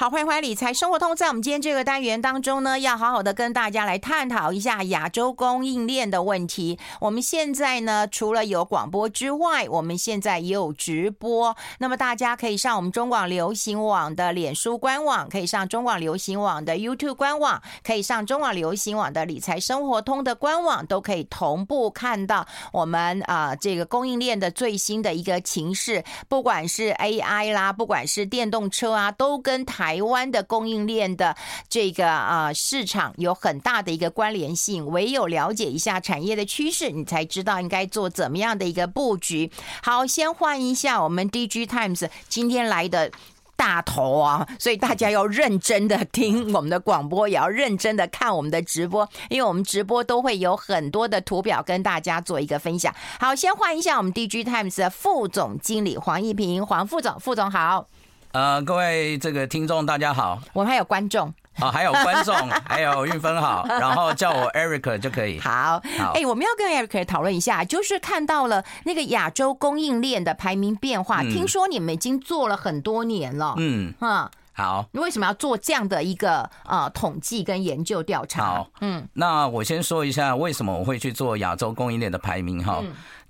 好，欢迎回来理财生活通。在我们今天这个单元当中呢，要好好的跟大家来探讨一下亚洲供应链的问题。我们现在呢，除了有广播之外，我们现在也有直播。那么大家可以上我们中广流行网的脸书官网，可以上中广流行网的 YouTube 官网，可以上中广流行网的理财生活通的官网，都可以同步看到我们啊这个供应链的最新的一个情势。不管是 AI 啦，不管是电动车啊，都跟台台湾的供应链的这个啊市场有很大的一个关联性，唯有了解一下产业的趋势，你才知道应该做怎么样的一个布局。好，先换一下我们 DG Times 今天来的大头啊，所以大家要认真的听我们的广播，也要认真的看我们的直播，因为我们直播都会有很多的图表跟大家做一个分享。好，先换一下我们 DG Times 的副总经理黄义平，黄副总，副总好。呃，各位这个听众大家好，我们还有观众。啊，还有观众，还有运分好，然后叫我 Eric 就可以。好，好，哎，我们要跟 Eric 讨论一下，就是看到了那个亚洲供应链的排名变化，听说你们已经做了很多年了，嗯，哈，好，你为什么要做这样的一个呃统计跟研究调查？好，嗯，那我先说一下为什么我会去做亚洲供应链的排名哈。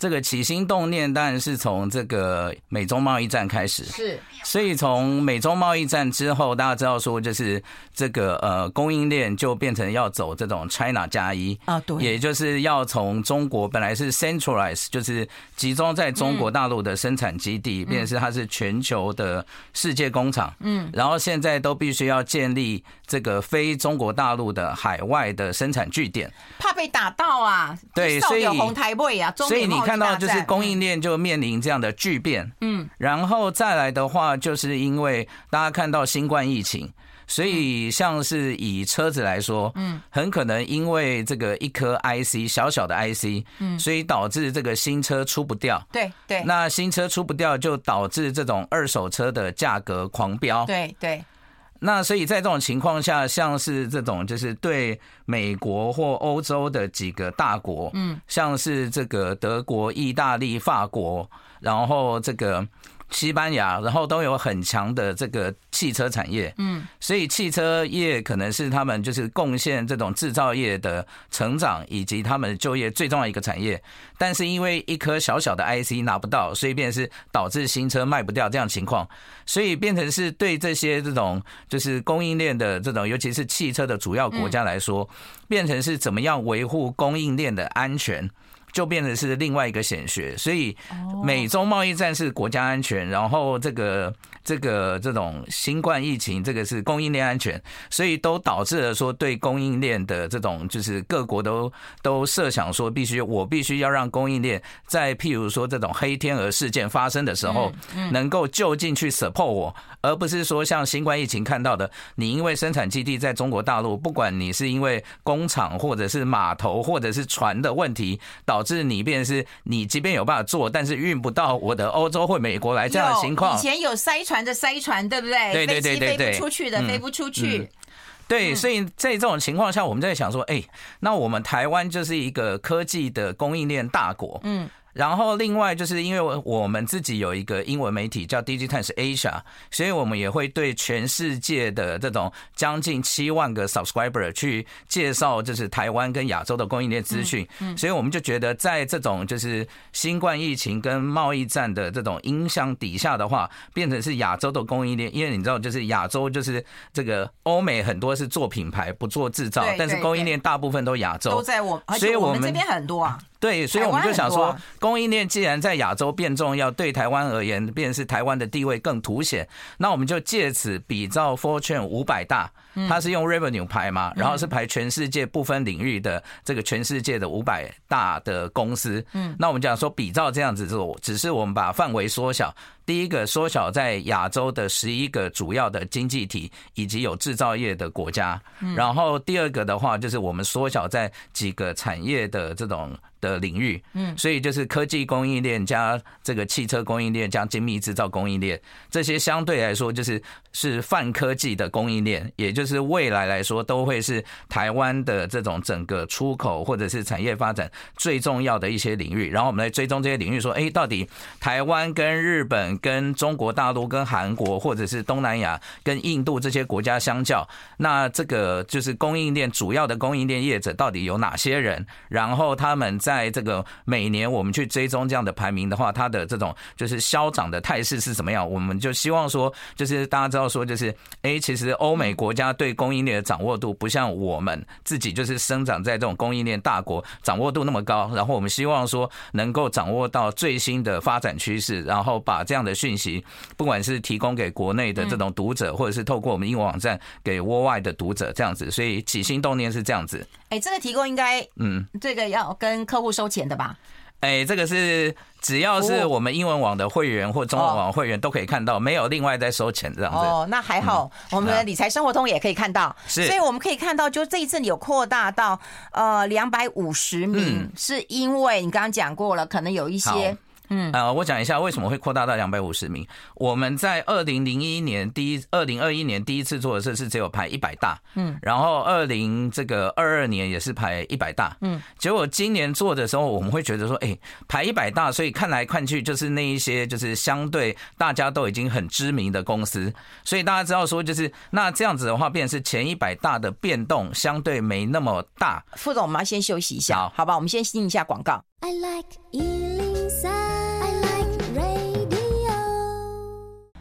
这个起心动念当然是从这个美中贸易战开始，是，所以从美中贸易战之后，大家知道说就是这个呃供应链就变成要走这种 China 加一啊，对，也就是要从中国本来是 centralize，就是集中在中国大陆的生产基地，变成是它是全球的世界工厂，嗯，然后现在都必须要建立这个非中国大陆的海外的生产据点，怕被打到啊，对，所以红台位啊，所以你。看到就是供应链就面临这样的巨变，嗯，然后再来的话，就是因为大家看到新冠疫情，所以像是以车子来说，嗯，很可能因为这个一颗 IC 小小的 IC，嗯，所以导致这个新车出不掉，对对，那新车出不掉，就导致这种二手车的价格狂飙，对对。那所以在这种情况下，像是这种就是对美国或欧洲的几个大国，嗯，像是这个德国、意大利、法国，然后这个。西班牙，然后都有很强的这个汽车产业，嗯，所以汽车业可能是他们就是贡献这种制造业的成长以及他们就业最重要一个产业。但是因为一颗小小的 IC 拿不到，所以便是导致新车卖不掉这样情况，所以变成是对这些这种就是供应链的这种，尤其是汽车的主要国家来说，变成是怎么样维护供应链的安全。就变成是另外一个显学，所以美中贸易战是国家安全，然后这个这个这种新冠疫情，这个是供应链安全，所以都导致了说对供应链的这种就是各国都都设想说必须我必须要让供应链在譬如说这种黑天鹅事件发生的时候，能够就近去 support 我，而不是说像新冠疫情看到的，你因为生产基地在中国大陆，不管你是因为工厂或者是码头或者是船的问题导。导致你变是，你即便有办法做，但是运不到我的欧洲或美国来这样的情况。以前有塞船的塞船，对不对？对对对对对，飞不出去的飞不出去。对，所以在这种情况下，我们在想说，哎，那我们台湾就是一个科技的供应链大国。嗯。然后，另外就是因为我们自己有一个英文媒体叫 DG Times Asia，所以我们也会对全世界的这种将近七万个 subscriber 去介绍，就是台湾跟亚洲的供应链资讯。嗯所以我们就觉得，在这种就是新冠疫情跟贸易战的这种影响底下的话，变成是亚洲的供应链。因为你知道，就是亚洲就是这个欧美很多是做品牌不做制造，但是供应链大部分都亚洲都在我，所以我们这边很多啊。对，所以我们就想说，供应链既然在亚洲变重要，对台湾而言，便是台湾的地位更凸显。那我们就借此比照 Fortune 五百大，它是用 Revenue 排嘛，然后是排全世界不分领域的这个全世界的五百大的公司。嗯，那我们讲说比照这样子做，只是我们把范围缩小。第一个缩小在亚洲的十一个主要的经济体以及有制造业的国家，然后第二个的话就是我们缩小在几个产业的这种的领域，嗯，所以就是科技供应链加这个汽车供应链加精密制造供应链，这些相对来说就是是泛科技的供应链，也就是未来来说都会是台湾的这种整个出口或者是产业发展最重要的一些领域。然后我们来追踪这些领域，说，哎，到底台湾跟日本。跟中国大陆、跟韩国，或者是东南亚、跟印度这些国家相较，那这个就是供应链主要的供应链业者到底有哪些人？然后他们在这个每年我们去追踪这样的排名的话，它的这种就是消长的态势是怎么样？我们就希望说，就是大家知道说，就是哎，其实欧美国家对供应链的掌握度不像我们自己，就是生长在这种供应链大国，掌握度那么高。然后我们希望说，能够掌握到最新的发展趋势，然后把这样的讯息，不管是提供给国内的这种读者，或者是透过我们英文网站给窝外的读者，这样子。所以起心动念是这样子。哎，这个提供应该，嗯，这个要跟客户收钱的吧？哎，这个是只要是我们英文网的会员或中文网会员都可以看到，没有另外再收钱这样子。哦，那还好，我们的理财生活通也可以看到，是，所以我们可以看到，就这一次有扩大到呃两百五十名，是因为你刚刚讲过了，可能有一些。嗯，呃，我讲一下为什么会扩大到两百五十名。我们在二零零一年第一，二零二一年第一次做的事是只有排一百大，嗯，然后二零这个二二年也是排一百大，嗯，结果今年做的时候，我们会觉得说，哎，排一百大，所以看来看去就是那一些就是相对大家都已经很知名的公司，所以大家知道说，就是那这样子的话，变成是前一百大的变动相对没那么大。副总，我们要先休息一下，好，好吧？我们先听一下广告。I like 103. I like radio.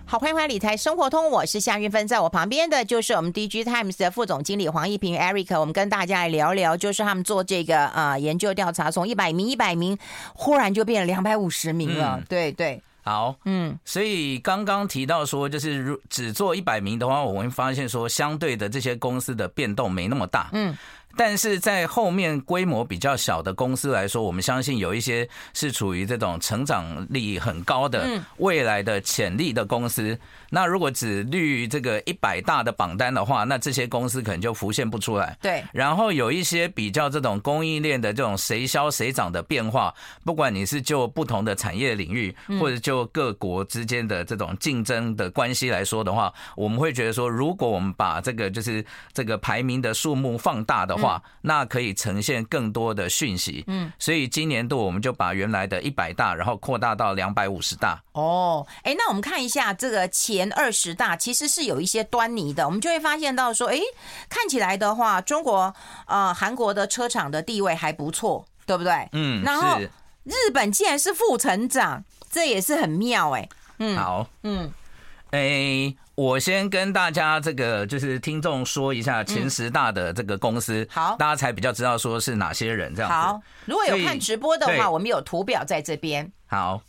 好，欢迎回来理财生活通，我是夏韵芬，在我旁边的就是我们 DG Times 的副总经理黄一平 Eric，我们跟大家来聊聊，就是他们做这个啊、呃、研究调查，从一百名一百名，忽然就变了两百五十名了，嗯、对对。好，嗯，所以刚刚提到说，就是如只做一百名的话，我们会发现说，相对的这些公司的变动没那么大，嗯。但是在后面规模比较小的公司来说，我们相信有一些是处于这种成长力很高的未来的潜力的公司。那如果只绿这个一百大的榜单的话，那这些公司可能就浮现不出来。对。然后有一些比较这种供应链的这种谁消谁涨的变化，不管你是就不同的产业领域，或者就各国之间的这种竞争的关系来说的话，我们会觉得说，如果我们把这个就是这个排名的数目放大的话，那可以呈现更多的讯息。嗯。所以今年度我们就把原来的一百大，然后扩大到两百五十大。哦，哎，那我们看一下这个前二十大，其实是有一些端倪的。我们就会发现到说，哎，看起来的话，中国、呃，韩国的车厂的地位还不错，对不对？嗯。然后日本竟然是副成长，这也是很妙哎。嗯。好。嗯。哎，我先跟大家这个就是听众说一下前十大的这个公司，好，大家才比较知道说是哪些人这样子。好，如果有看直播的话，我们有图表在这边。好。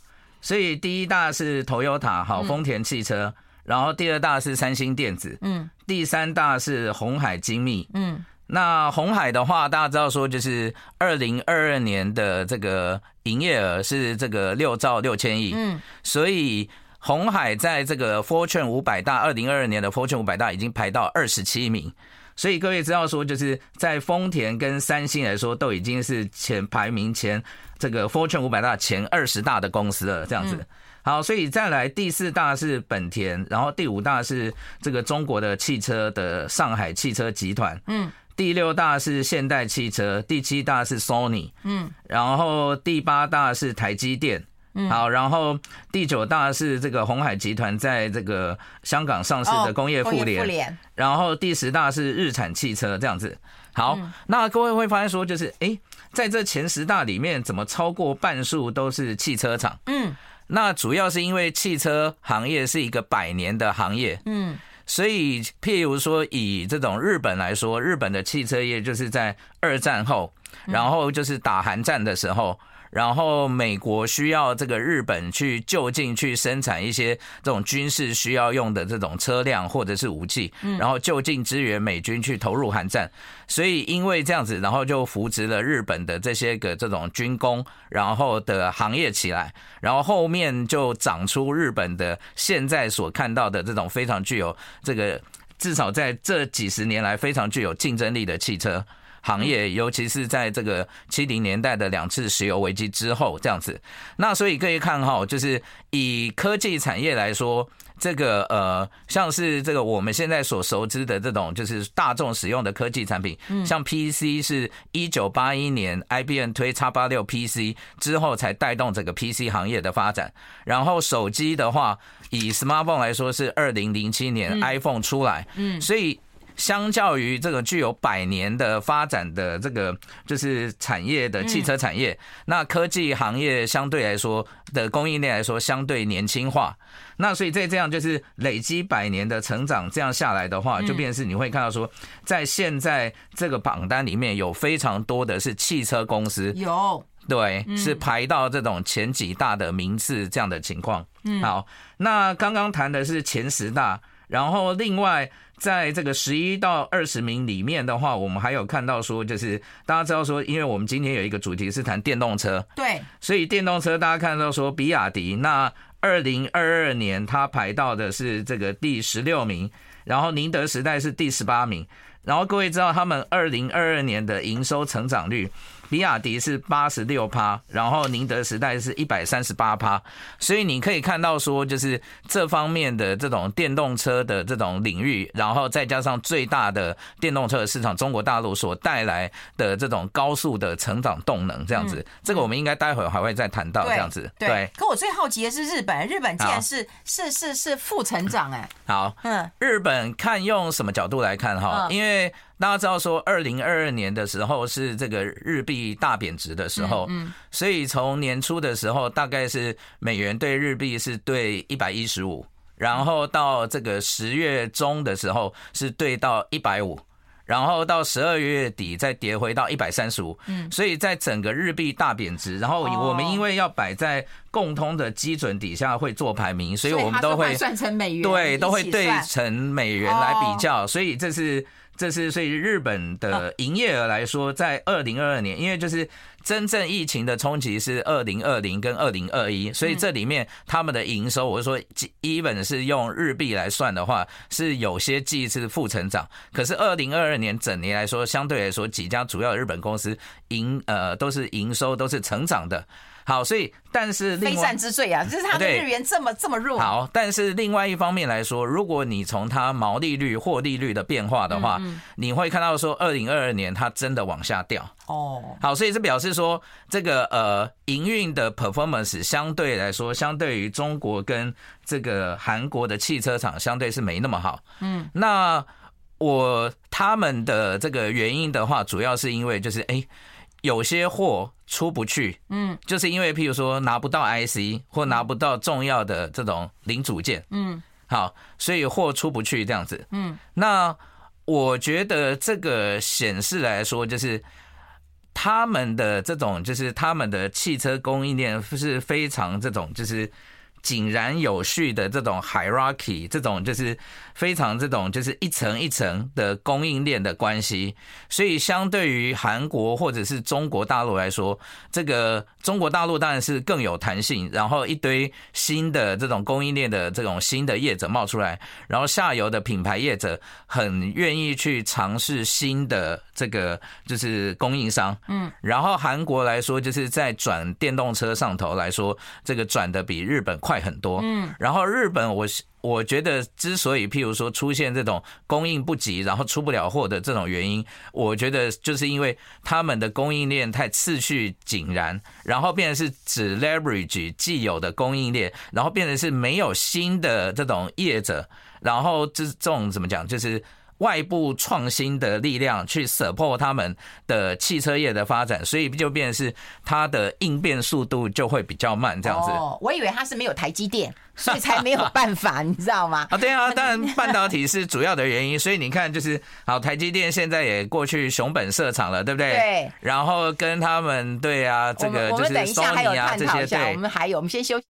所以第一大是 Toyota 好，丰田汽车，嗯、然后第二大是三星电子，嗯，第三大是鸿海精密，嗯，那红海的话，大家知道说就是二零二二年的这个营业额是这个六兆六千亿，嗯，所以鸿海在这个 Fortune 五百大二零二二年的 Fortune 五百大已经排到二十七名。所以各位知道说，就是在丰田跟三星来说，都已经是前排名前这个 Fortune 五百大前二十大的公司了，这样子。好，所以再来第四大是本田，然后第五大是这个中国的汽车的上海汽车集团，嗯，第六大是现代汽车，第七大是 Sony，嗯，然后第八大是台积电。好，然后第九大是这个鸿海集团在这个香港上市的工业互联，然后第十大是日产汽车这样子。好，那各位会发现说，就是哎，在这前十大里面，怎么超过半数都是汽车厂？嗯，那主要是因为汽车行业是一个百年的行业，嗯，所以譬如说以这种日本来说，日本的汽车业就是在二战后，然后就是打韩战的时候。然后美国需要这个日本去就近去生产一些这种军事需要用的这种车辆或者是武器，然后就近支援美军去投入韩战。所以因为这样子，然后就扶植了日本的这些个这种军工，然后的行业起来，然后后面就长出日本的现在所看到的这种非常具有这个至少在这几十年来非常具有竞争力的汽车。行业，尤其是在这个七零年代的两次石油危机之后，这样子。那所以可以看哈，就是以科技产业来说。这个呃，像是这个我们现在所熟知的这种，就是大众使用的科技产品，像 PC 是一九八一年 IBM 推 X 八六 PC 之后才带动整个 PC 行业的发展。然后手机的话，以 Smartphone 来说是二零零七年 iPhone 出来，嗯，所以。相较于这个具有百年的发展的这个就是产业的汽车产业，那科技行业相对来说的供应链来说相对年轻化，那所以在这样就是累积百年的成长这样下来的话，就变成是你会看到说，在现在这个榜单里面有非常多的是汽车公司，有。对，是排到这种前几大的名次这样的情况。嗯。好，那刚刚谈的是前十大，然后另外。在这个十一到二十名里面的话，我们还有看到说，就是大家知道说，因为我们今天有一个主题是谈电动车，对，所以电动车大家看到说，比亚迪那二零二二年它排到的是这个第十六名，然后宁德时代是第十八名，然后各位知道他们二零二二年的营收成长率。比亚迪是八十六趴，然后宁德时代是一百三十八趴，所以你可以看到说，就是这方面的这种电动车的这种领域，然后再加上最大的电动车的市场中国大陆所带来的这种高速的成长动能，这样子，这个我们应该待会还会再谈到这样子。对，可我最好奇的是日本，日本竟然是是是是负成长哎。好，嗯，日本看用什么角度来看哈？因为。大家知道说，二零二二年的时候是这个日币大贬值的时候，嗯，所以从年初的时候，大概是美元对日币是对一百一十五，然后到这个十月中的时候是对到一百五，然后到十二月底再跌回到一百三十五，嗯，所以在整个日币大贬值，然后我们因为要摆在共通的基准底下会做排名，所以我们都会算成美元，对，都会对成美元来比较，所以这是。这是所以日本的营业额来说，在二零二二年，因为就是真正疫情的冲击是二零二零跟二零二一，所以这里面他们的营收，我是说，even 是用日币来算的话，是有些季是负成长。可是二零二二年整年来说，相对来说几家主要的日本公司营呃都是营收都是成长的。好，所以但是非战之罪啊，就是它的日元这么这么弱。好，但是另外一方面来说，如果你从它毛利率、获利率的变化的话，你会看到说，二零二二年它真的往下掉。哦，好，所以这表示说，这个呃营运的 performance 相对来说，相对于中国跟这个韩国的汽车厂，相对是没那么好。嗯，那我他们的这个原因的话，主要是因为就是哎。有些货出不去，嗯，就是因为譬如说拿不到 IC 或拿不到重要的这种零组件，嗯，好，所以货出不去这样子，嗯，那我觉得这个显示来说，就是他们的这种，就是他们的汽车供应链是非常这种，就是。井然有序的这种 hierarchy，这种就是非常这种就是一层一层的供应链的关系，所以相对于韩国或者是中国大陆来说，这个中国大陆当然是更有弹性，然后一堆新的这种供应链的这种新的业者冒出来，然后下游的品牌业者很愿意去尝试新的这个就是供应商，嗯，然后韩国来说就是在转电动车上头来说，这个转的比日本快。快很多，嗯，然后日本，我我觉得之所以譬如说出现这种供应不及，然后出不了货的这种原因，我觉得就是因为他们的供应链太次序井然，然后变成是只 leverage 既有的供应链，然后变成是没有新的这种业者，然后这这种怎么讲，就是。外部创新的力量去 support 他们的汽车业的发展，所以就变成是它的应变速度就会比较慢，这样子。哦，我以为它是没有台积电，所以才没有办法，你知道吗？啊，对啊，当然半导体是主要的原因，所以你看，就是好，台积电现在也过去熊本设厂了，对不对？对。然后跟他们对啊，这个就是 Sony 啊这些，对。我们还有，我们先休息。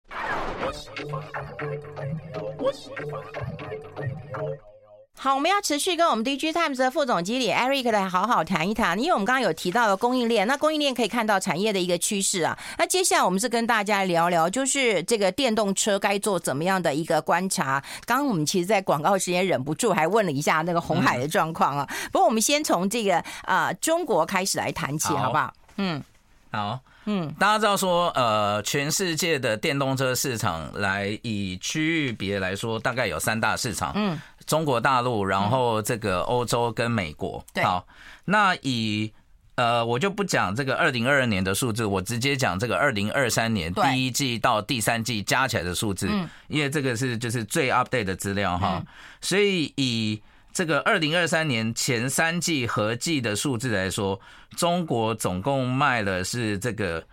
好，我们要持续跟我们 DigiTimes 的副总经理 Eric 来好好谈一谈，因为我们刚刚有提到了供应链，那供应链可以看到产业的一个趋势啊。那接下来我们是跟大家聊聊，就是这个电动车该做怎么样的一个观察。刚刚我们其实，在广告时间忍不住还问了一下那个红海的状况啊。嗯、不过我们先从这个啊、呃、中国开始来谈起，好不好？嗯，好，嗯，大家知道说，呃，全世界的电动车市场来以区域别来说，大概有三大市场，嗯。中国大陆，然后这个欧洲跟美国。对，好，那以呃，我就不讲这个二零二二年的数字，我直接讲这个二零二三年第一季到第三季加起来的数字，因为这个是就是最 update 的资料哈。所以以这个二零二三年前三季合计的数字来说，中国总共卖了是这个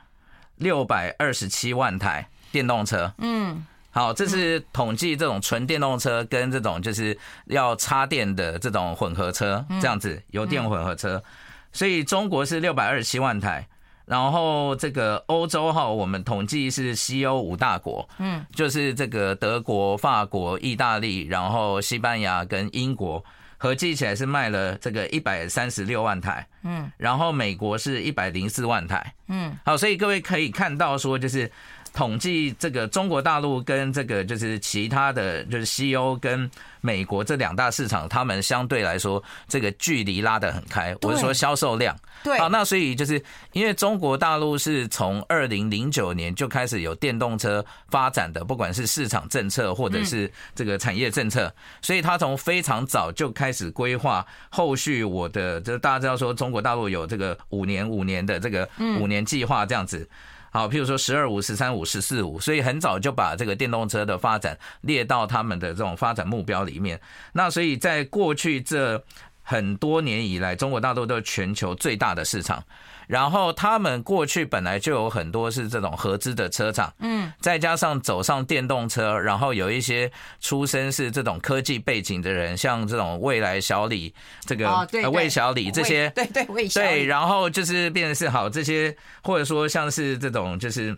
六百二十七万台电动车。嗯。好，这是统计这种纯电动车跟这种就是要插电的这种混合车，这样子油电混合车，所以中国是六百二十七万台，然后这个欧洲哈，我们统计是西欧五大国，嗯，就是这个德国、法国、意大利，然后西班牙跟英国合计起来是卖了这个一百三十六万台，嗯，然后美国是一百零四万台，嗯，好，所以各位可以看到说就是。统计这个中国大陆跟这个就是其他的就是西欧跟美国这两大市场，他们相对来说这个距离拉得很开。我是说销售量。对。好，那所以就是因为中国大陆是从二零零九年就开始有电动车发展的，不管是市场政策或者是这个产业政策，所以他从非常早就开始规划后续我的，就大家知道说中国大陆有这个五年五年的这个五年计划这样子。好，譬如说“十二五”“十三五”“十四五”，所以很早就把这个电动车的发展列到他们的这种发展目标里面。那所以在过去这很多年以来，中国大陆都是全球最大的市场。然后他们过去本来就有很多是这种合资的车厂，嗯，再加上走上电动车，然后有一些出身是这种科技背景的人，像这种未来、小李，这个魏小李这些，对对魏小李，对，然后就是变成是好这些，或者说像是这种就是，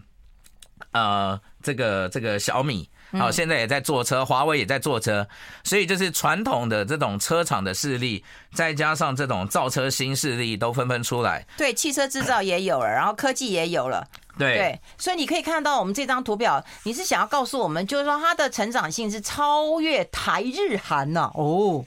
呃，这个这个小米。好，现在也在做车，华为也在做车，所以就是传统的这种车厂的势力，再加上这种造车新势力都纷纷出来。对，汽车制造也有了，然后科技也有了。对，对，所以你可以看到我们这张图表，你是想要告诉我们，就是说它的成长性是超越台日韩呢？哦，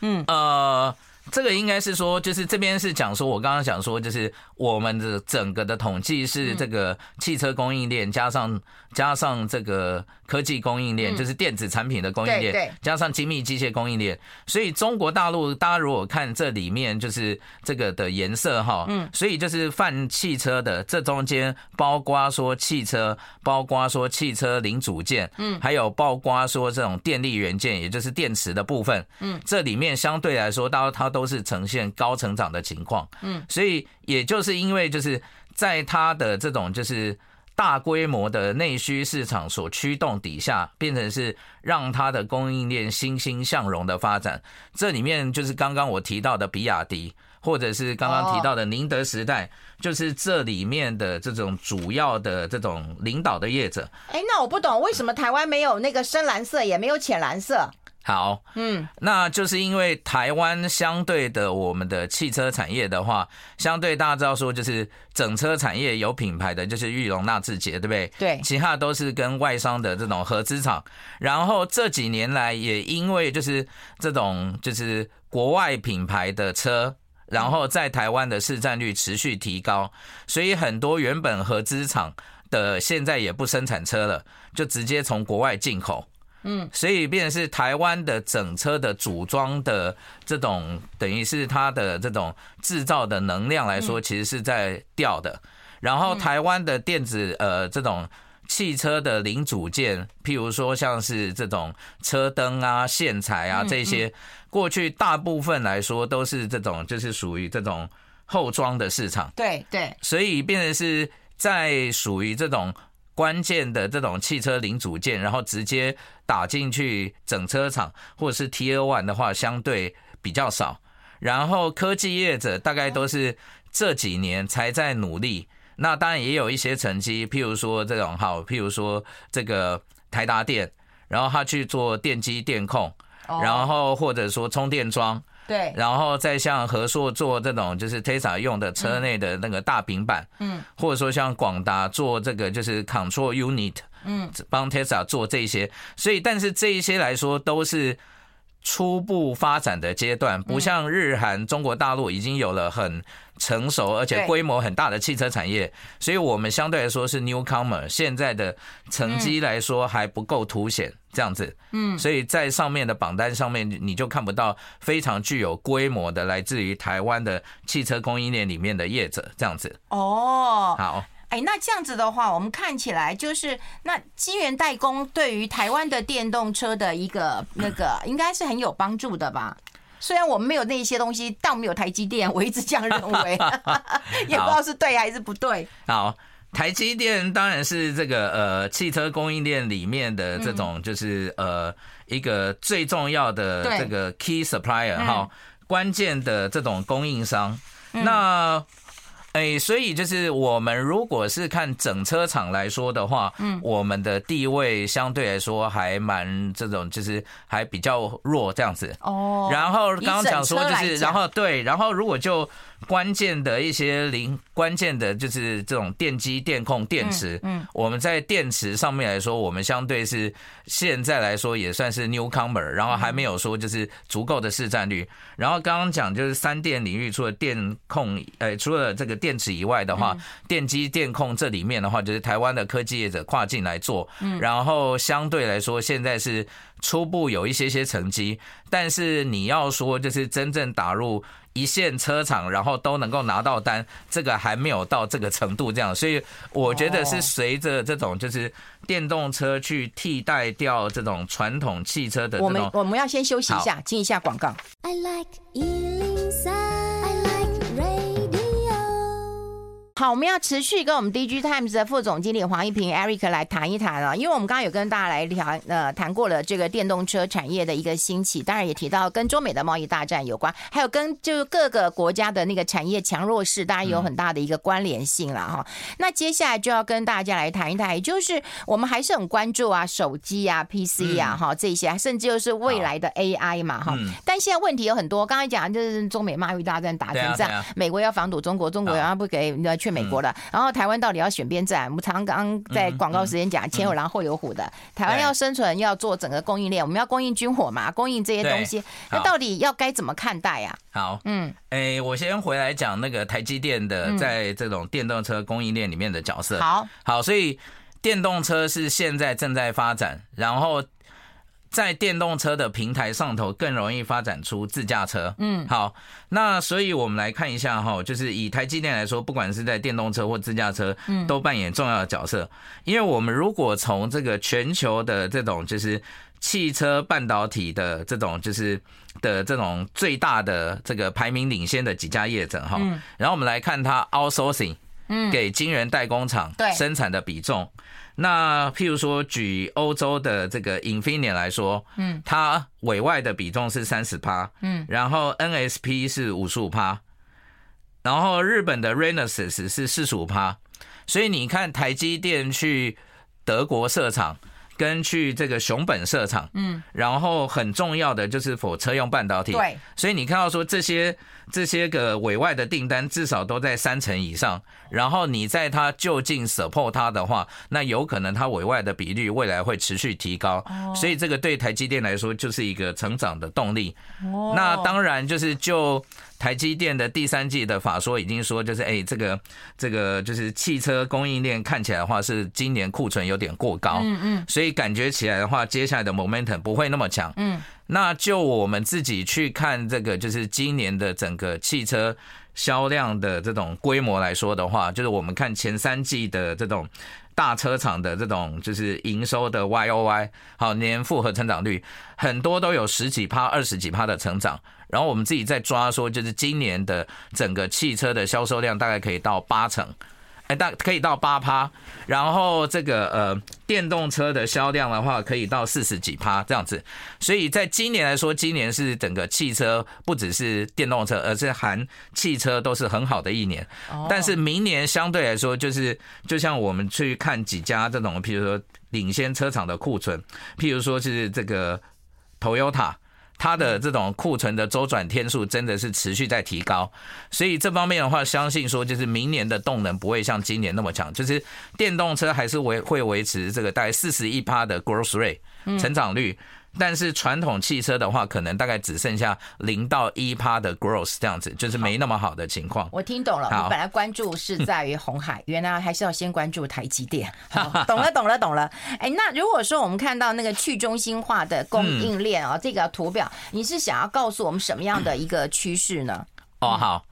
嗯，呃。这个应该是说，就是这边是讲说，我刚刚讲说，就是我们的整个的统计是这个汽车供应链加上加上这个科技供应链，就是电子产品的供应链，加上精密机械供应链。所以中国大陆，大家如果看这里面就是这个的颜色哈，嗯，所以就是泛汽车的这中间，包括说汽车，包括说汽车零组件，嗯，还有包括说这种电力元件，也就是电池的部分，嗯，这里面相对来说，它都。都是呈现高成长的情况，嗯，所以也就是因为就是在它的这种就是大规模的内需市场所驱动底下，变成是让它的供应链欣欣向荣的发展。这里面就是刚刚我提到的比亚迪，或者是刚刚提到的宁德时代，就是这里面的这种主要的这种领导的业者。哎，那我不懂为什么台湾没有那个深蓝色，也没有浅蓝色？好，嗯，那就是因为台湾相对的我们的汽车产业的话，相对大家知道说，就是整车产业有品牌的就是裕隆、纳智捷，对不对？对，其他都是跟外商的这种合资厂。然后这几年来也因为就是这种就是国外品牌的车，然后在台湾的市占率持续提高，所以很多原本合资厂的现在也不生产车了，就直接从国外进口。嗯，所以变成是台湾的整车的组装的这种，等于是它的这种制造的能量来说，其实是在掉的。然后台湾的电子呃这种汽车的零组件，譬如说像是这种车灯啊、线材啊这些，过去大部分来说都是这种就是属于这种后装的市场。对对，所以变成是在属于这种。关键的这种汽车零组件，然后直接打进去整车厂或者是 Tier One 的话，相对比较少。然后科技业者大概都是这几年才在努力。那当然也有一些成绩，譬如说这种好，譬如说这个台达电，然后他去做电机电控，然后或者说充电桩。对，然后再像和硕做这种就是 Tesla 用的车内的那个大平板，嗯，或者说像广达做这个就是 Control Unit，嗯，帮 Tesla 做这些，所以但是这一些来说都是初步发展的阶段，不像日韩中国大陆已经有了很成熟而且规模很大的汽车产业，所以我们相对来说是 newcomer，现在的成绩来说还不够凸显。这样子，嗯，所以在上面的榜单上面，你就看不到非常具有规模的来自于台湾的汽车供应链里面的业者，这样子。哦，好，哎，那这样子的话，我们看起来就是那机源代工对于台湾的电动车的一个那个，应该是很有帮助的吧？虽然我们没有那些东西，但我们有台积电，我一直这样认为，也不知道是对还是不对。好。台积电当然是这个呃汽车供应链里面的这种就是呃一个最重要的这个 key supplier 哈，关键的这种供应商。那哎，所以就是我们如果是看整车厂来说的话，嗯，我们的地位相对来说还蛮这种就是还比较弱这样子。哦。然后刚刚讲说就是，然后对，然后如果就。关键的一些零关键的就是这种电机、电控、电池。嗯，我们在电池上面来说，我们相对是现在来说也算是 newcomer，然后还没有说就是足够的市占率。然后刚刚讲就是三电领域，除了电控，呃，除了这个电池以外的话，电机、电控这里面的话，就是台湾的科技业者跨境来做。嗯，然后相对来说，现在是初步有一些些成绩，但是你要说就是真正打入。一线车厂，然后都能够拿到单，这个还没有到这个程度，这样，所以我觉得是随着这种就是电动车去替代掉这种传统汽车的。我们我们要先休息一下，进一下广告。I like 好，我们要持续跟我们 DigiTimes 的副总经理黄一平 Eric 来谈一谈啊，因为我们刚刚有跟大家来聊，呃，谈过了这个电动车产业的一个兴起，当然也提到跟中美的贸易大战有关，还有跟就是各个国家的那个产业强弱势，当然有很大的一个关联性了哈。那接下来就要跟大家来谈一谈，也就是我们还是很关注啊，手机啊、PC 啊哈这些，甚至就是未来的 AI 嘛哈。但现在问题有很多，刚才讲就是中美贸易大战打成这样，美国要防堵中国，中国要不给呃去美国了，然后台湾到底要选边站？我们常刚在广告时间讲前有狼后有虎的，台湾要生存要做整个供应链，我们要供应军火嘛，供应这些东西，那到底要该怎么看待呀？好，嗯，哎，我先回来讲那个台积电的在这种电动车供应链里面的角色。好，好，所以电动车是现在正在发展，然后。在电动车的平台上头，更容易发展出自驾车。嗯，好，那所以我们来看一下哈，就是以台积电来说，不管是在电动车或自驾车，嗯，都扮演重要的角色。因为我们如果从这个全球的这种就是汽车半导体的这种就是的这种最大的这个排名领先的几家业者哈，然后我们来看它 outsourcing，嗯，给晶圆代工厂生产的比重。那譬如说，举欧洲的这个 Infineon 来说，嗯，它委外的比重是三十趴，嗯，然后 NSP 是五十五趴，然后日本的 Renesas 是四十五趴，所以你看台积电去德国设厂。跟去这个熊本设厂，嗯，然后很重要的就是否车用半导体，对，所以你看到说这些这些个委外的订单至少都在三成以上，然后你在它就近 support 它的话，那有可能它委外的比率未来会持续提高，所以这个对台积电来说就是一个成长的动力。那当然就是就。台积电的第三季的法说已经说，就是哎，这个这个就是汽车供应链看起来的话是今年库存有点过高，嗯嗯，所以感觉起来的话，接下来的 momentum 不会那么强，嗯。那就我们自己去看这个，就是今年的整个汽车销量的这种规模来说的话，就是我们看前三季的这种大车厂的这种就是营收的 Y O Y 好年复合成长率，很多都有十几趴、二十几趴的成长。然后我们自己在抓说，就是今年的整个汽车的销售量大概可以到八成，哎，大可以到八趴。然后这个呃电动车的销量的话，可以到四十几趴这样子。所以在今年来说，今年是整个汽车不只是电动车，而是含汽车都是很好的一年。但是明年相对来说，就是就像我们去看几家这种，譬如说领先车厂的库存，譬如说是这个 Toyota。它的这种库存的周转天数真的是持续在提高，所以这方面的话，相信说就是明年的动能不会像今年那么强，就是电动车还是维会维持这个大概四十一趴的 growth rate 成长率。但是传统汽车的话，可能大概只剩下零到一趴的 growth 这样子，就是没那么好的情况。我听懂了，我本来关注是在于红海，原来还是要先关注台积电。好，懂了，懂了，懂了。哎，那如果说我们看到那个去中心化的供应链啊，这个图表，你是想要告诉我们什么样的一个趋势呢？哦，好，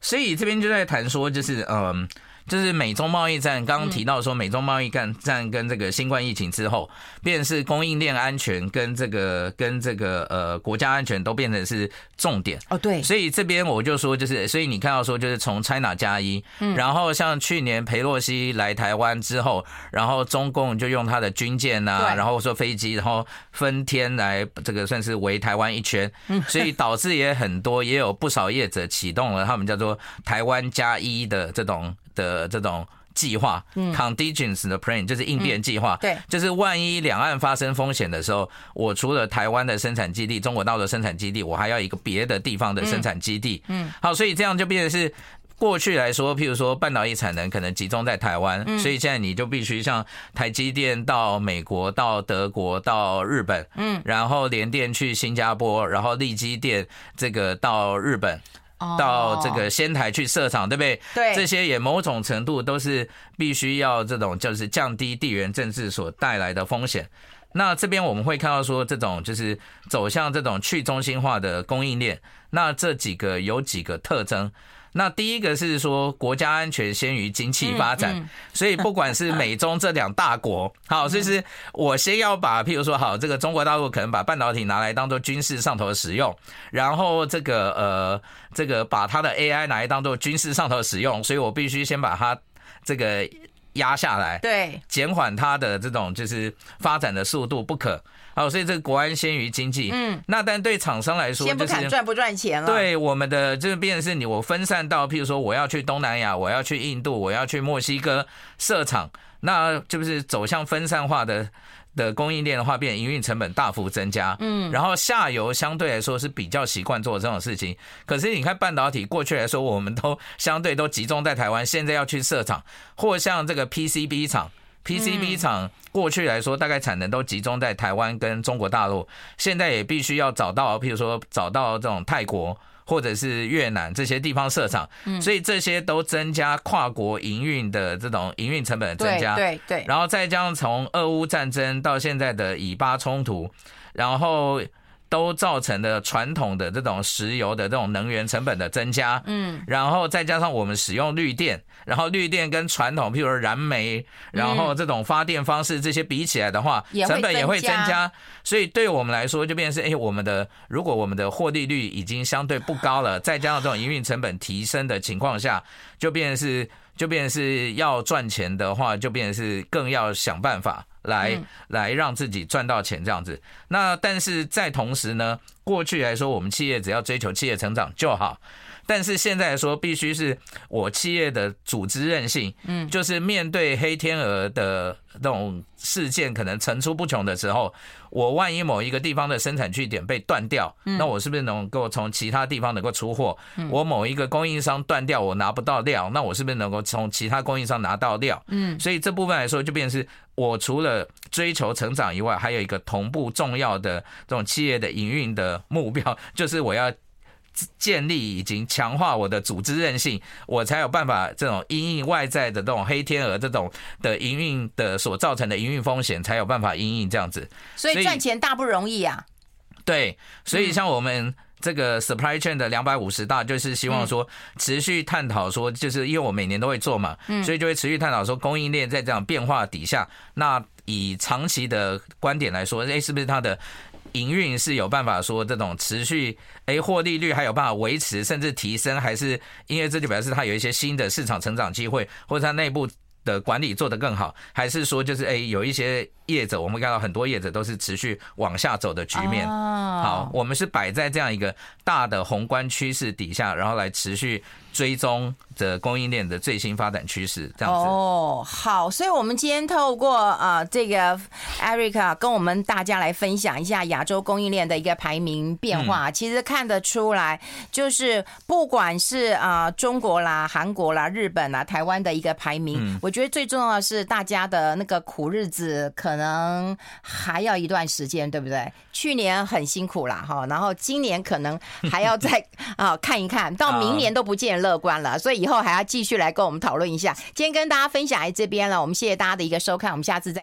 所以这边就在谈说，就是嗯。就是美中贸易战，刚刚提到说美中贸易战战跟这个新冠疫情之后，便是供应链安全跟这个跟这个呃国家安全都变成是重点哦。对，所以这边我就说，就是所以你看到说，就是从 China 加一，然后像去年裴洛西来台湾之后，然后中共就用他的军舰呐，然后说飞机，然后分天来这个算是围台湾一圈，所以导致也很多也有不少业者启动了他们叫做台湾加一的这种。的这种计划，contingency 的 plan 就是应变计划，对，就是万一两岸发生风险的时候，我除了台湾的生产基地、中国大陆的生产基地，我还要一个别的地方的生产基地。嗯，好，所以这样就变成是过去来说，譬如说半导体产能可能集中在台湾，所以现在你就必须像台积电到美国、到德国、到日本，嗯，然后联电去新加坡，然后力基电这个到日本。到这个仙台去设厂，对不对？对，这些也某种程度都是必须要这种，就是降低地缘政治所带来的风险。那这边我们会看到说，这种就是走向这种去中心化的供应链。那这几个有几个特征。那第一个是说国家安全先于经济发展，所以不管是美中这两大国，好，就是我先要把，譬如说，好，这个中国大陆可能把半导体拿来当做军事上头使用，然后这个呃，这个把它的 AI 拿来当做军事上头使用，所以我必须先把它这个压下来，对，减缓它的这种就是发展的速度不可。好，所以这个国安先于经济。嗯，那但对厂商来说，先不谈赚不赚钱了。对我们的这个变成是你我分散到，譬如说我要去东南亚，我要去印度，我要去墨西哥设厂，那就是走向分散化的的供应链的话，变营运成本大幅增加。嗯，然后下游相对来说是比较习惯做这种事情。可是你看半导体过去来说，我们都相对都集中在台湾，现在要去设厂，或像这个 PCB 厂。PCB 厂过去来说，大概产能都集中在台湾跟中国大陆，现在也必须要找到，譬如说找到这种泰国或者是越南这些地方设厂，所以这些都增加跨国营运的这种营运成本的增加。对对。然后再加上从俄乌战争到现在的以巴冲突，然后。都造成了传统的这种石油的这种能源成本的增加，嗯，然后再加上我们使用绿电，然后绿电跟传统，譬如说燃煤，然后这种发电方式这些比起来的话，成本也会增加，所以对我们来说就变成是，哎，我们的如果我们的获利率已经相对不高了，再加上这种营运成本提升的情况下，就变成是，就变成是要赚钱的话，就变成是更要想办法。来来让自己赚到钱这样子，那但是在同时呢，过去来说我们企业只要追求企业成长就好。但是现在来说，必须是我企业的组织韧性，嗯，就是面对黑天鹅的这种事件可能层出不穷的时候，我万一某一个地方的生产据点被断掉，那我是不是能够从其他地方能够出货？我某一个供应商断掉，我拿不到料，那我是不是能够从其他供应商拿到料？嗯，所以这部分来说，就变成是我除了追求成长以外，还有一个同步重要的这种企业的营运的目标，就是我要。建立以及强化我的组织韧性，我才有办法这种因应外在的这种黑天鹅这种的营运的所造成的营运风险，才有办法因应这样子。所以赚钱大不容易啊。对，所以像我们这个 supply chain 的两百五十大，就是希望说持续探讨说，就是因为我每年都会做嘛，所以就会持续探讨说供应链在这样变化底下，那以长期的观点来说，哎，是不是它的？营运是有办法说这种持续，哎，获利率还有办法维持甚至提升，还是因为这就表示它有一些新的市场成长机会，或者它内部的管理做得更好，还是说就是哎，有一些业者，我们看到很多业者都是持续往下走的局面。好，我们是摆在这样一个大的宏观趋势底下，然后来持续追踪的供应链的最新发展趋势，这样子。哦，好，所以我们今天透过啊这个 Eric 跟我们大家来分享一下亚洲供应链的一个排名变化。其实看得出来，就是不管是啊中国啦、韩国啦、日本啦、台湾的一个排名，我觉得最重要的是大家的那个苦日子可能还要一段时间，对不对？去年很辛苦啦，哈，然后今年可能还要再 啊看一看到明年都不见乐观了，所以以后还要继续来跟我们讨论一下。今天跟大家分享在这边了，我们谢谢大家的一个收看，我们下次再。